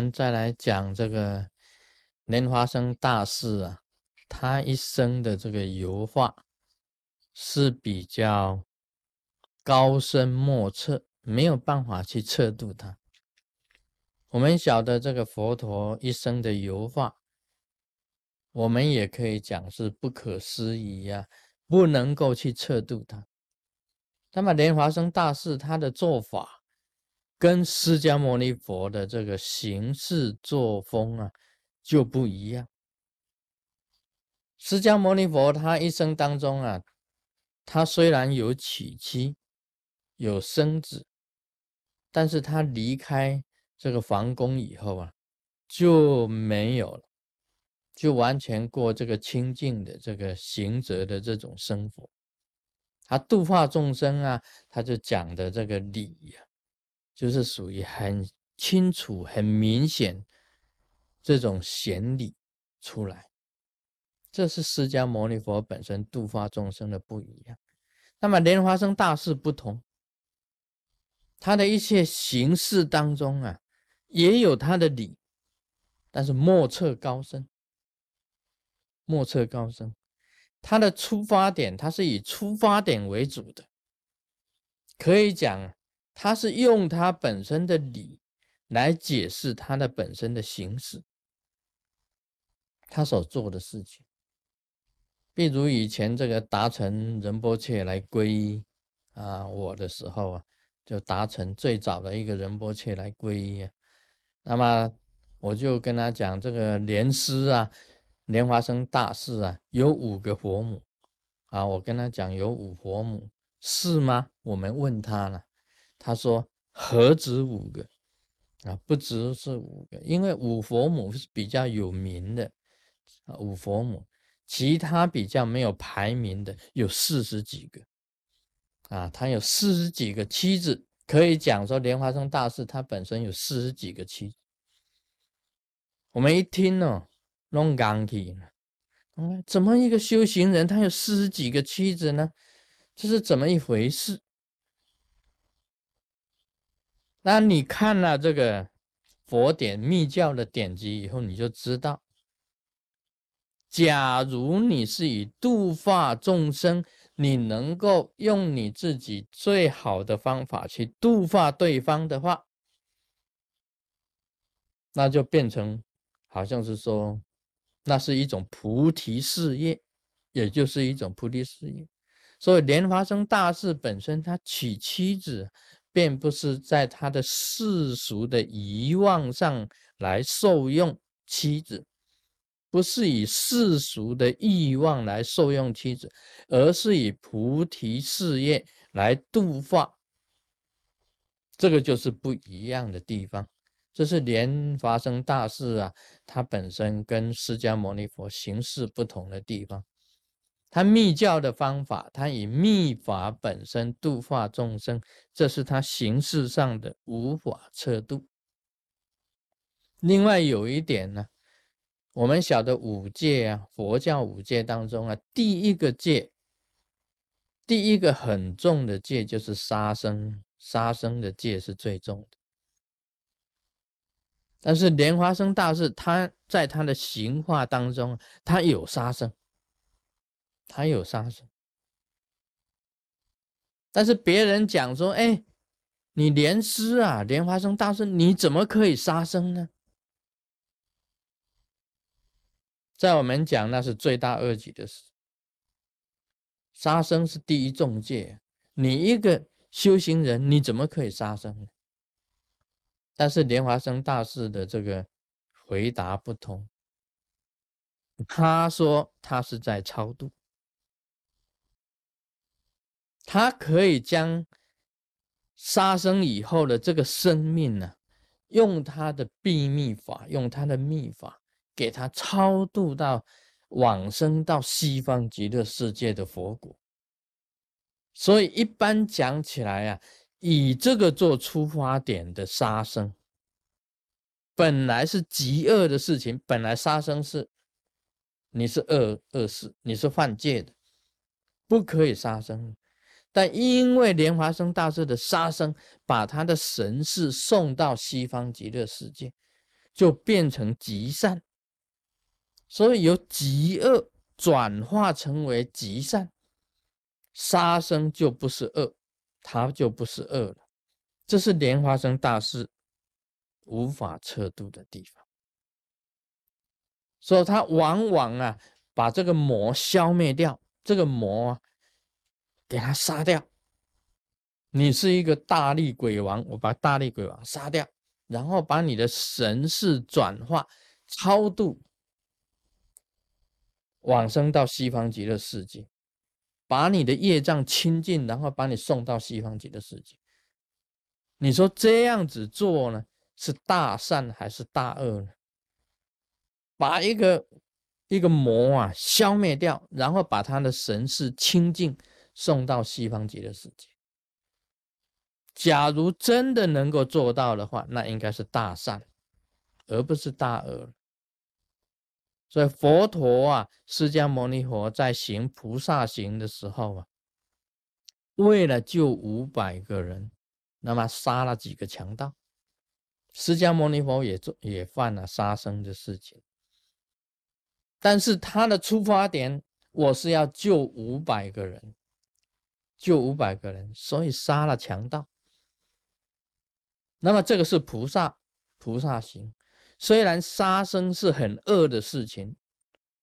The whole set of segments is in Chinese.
们再来讲这个莲花生大士啊，他一生的这个油画是比较高深莫测，没有办法去测度它。我们晓得这个佛陀一生的油画，我们也可以讲是不可思议呀，不能够去测度它。那么莲华生大士他的做法，跟释迦牟尼佛的这个行事作风啊就不一样。释迦牟尼佛他一生当中啊，他虽然有娶妻，有生子，但是他离开。这个皇宫以后啊，就没有了，就完全过这个清净的这个行者的这种生活。他度化众生啊，他就讲的这个理呀，就是属于很清楚、很明显这种显理出来。这是释迦牟尼佛本身度化众生的不一样。那么莲花生大士不同，他的一切形式当中啊。也有他的理，但是莫测高深，莫测高深。他的出发点，他是以出发点为主的，可以讲，他是用他本身的理来解释他的本身的形式，他所做的事情。比如以前这个达成仁波切来皈依啊，我的时候啊，就达成最早的一个仁波切来皈依啊。那么我就跟他讲，这个莲师啊，莲花生大士啊，有五个佛母啊。我跟他讲有五佛母，是吗？我们问他了，他说何止五个啊？不只是五个，因为五佛母是比较有名的啊，五佛母，其他比较没有排名的有四十几个啊，他有四十几个妻子。可以讲说，莲花生大士他本身有四十几个妻。我们一听哦，弄刚气了。嗯，怎么一个修行人他有四十几个妻子呢？这是怎么一回事？那你看了这个佛典密教的典籍以后，你就知道，假如你是以度化众生。你能够用你自己最好的方法去度化对方的话，那就变成好像是说，那是一种菩提事业，也就是一种菩提事业。所以莲花生大士本身他娶妻子，并不是在他的世俗的遗忘上来受用妻子。不是以世俗的欲望来受用妻子，而是以菩提事业来度化，这个就是不一样的地方。这是莲发生大事啊，它本身跟释迦牟尼佛形式不同的地方。他密教的方法，他以密法本身度化众生，这是他形式上的无法测度。另外有一点呢。我们晓得五戒啊，佛教五戒当中啊，第一个戒，第一个很重的戒就是杀生，杀生的戒是最重的。但是莲花生大士他在他的行化当中，他有杀生，他有杀生。但是别人讲说，哎，你莲师啊，莲花生大士，你怎么可以杀生呢？在我们讲，那是罪大恶极的事。杀生是第一重戒，你一个修行人，你怎么可以杀生呢？但是莲华生大师的这个回答不同，他说他是在超度，他可以将杀生以后的这个生命呢，用他的秘密法，用他的秘法。给他超度到往生到西方极乐世界的佛果，所以一般讲起来啊，以这个做出发点的杀生，本来是极恶的事情，本来杀生是你是恶恶事，你是犯戒的，不可以杀生。但因为莲华生大师的杀生，把他的神识送到西方极乐世界。就变成极善，所以由极恶转化成为极善，杀生就不是恶，他就不是恶了。这是莲花生大师无法测度的地方，所以他往往啊把这个魔消灭掉，这个魔啊给他杀掉。你是一个大力鬼王，我把大力鬼王杀掉，然后把你的神识转化超度往生到西方极乐世界，把你的业障清净，然后把你送到西方极乐世界。你说这样子做呢，是大善还是大恶呢？把一个一个魔啊消灭掉，然后把他的神识清净送到西方极乐世界。假如真的能够做到的话，那应该是大善，而不是大恶。所以佛陀啊，释迦牟尼佛在行菩萨行的时候啊，为了救五百个人。那么杀了几个强盗，释迦牟尼佛也做也犯了杀生的事情，但是他的出发点，我是要救五百个人，救五百个人，所以杀了强盗。那么这个是菩萨菩萨行，虽然杀生是很恶的事情，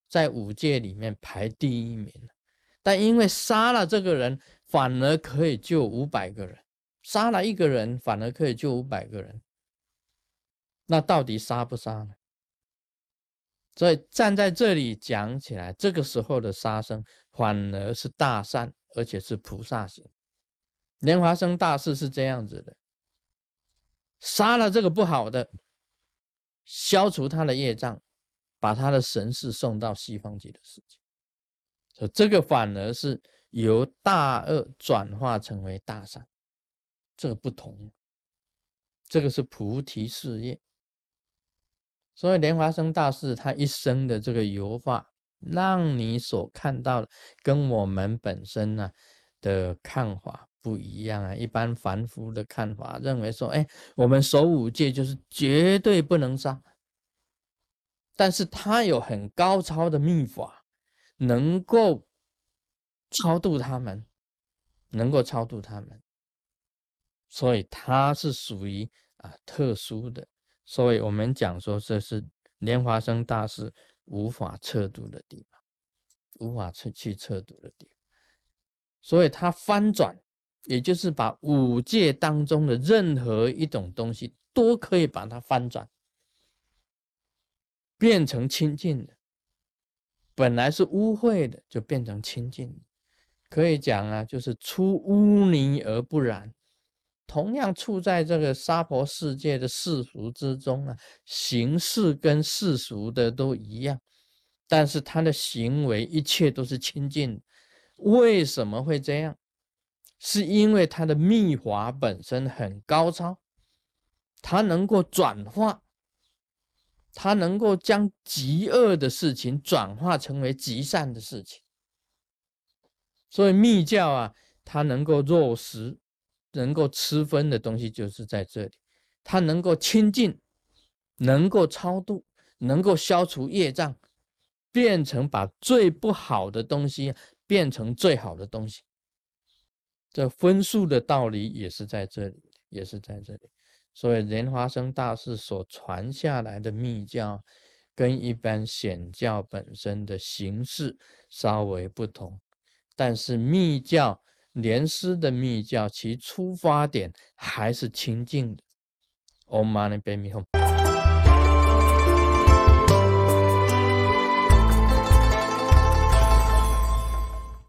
在五戒里面排第一名，但因为杀了这个人，反而可以救五百个人。杀了一个人，反而可以救五百个人。那到底杀不杀呢？所以站在这里讲起来，这个时候的杀生反而是大善，而且是菩萨行。莲华生大士是这样子的：杀了这个不好的，消除他的业障，把他的神识送到西方极乐世界。所以这个反而是由大恶转化成为大善。这个不同，这个是菩提事业。所以莲华生大士他一生的这个游法，让你所看到的跟我们本身呢的看法不一样啊。一般凡夫的看法认为说，哎，我们守五戒就是绝对不能杀，但是他有很高超的秘法，能够超度他们，能够超度他们。所以他是属于啊特殊的，所以我们讲说这是莲华生大师无法测度的地方，无法去去测度的地方。所以他翻转，也就是把五界当中的任何一种东西都可以把它翻转，变成清净的。本来是污秽的，就变成清净。可以讲啊，就是出污泥而不染。同样处在这个娑婆世界的世俗之中啊，形式跟世俗的都一样，但是他的行为一切都是清净。为什么会这样？是因为他的秘法本身很高超，他能够转化，他能够将极恶的事情转化成为极善的事情。所以密教啊，它能够落实。能够吃分的东西就是在这里，它能够清净，能够超度，能够消除业障，变成把最不好的东西变成最好的东西。这分数的道理也是在这里，也是在这里。所以莲花生大师所传下来的密教，跟一般显教本身的形式稍微不同，但是密教。莲师的密教，其出发点还是清净的。Om Mani Padme Hum。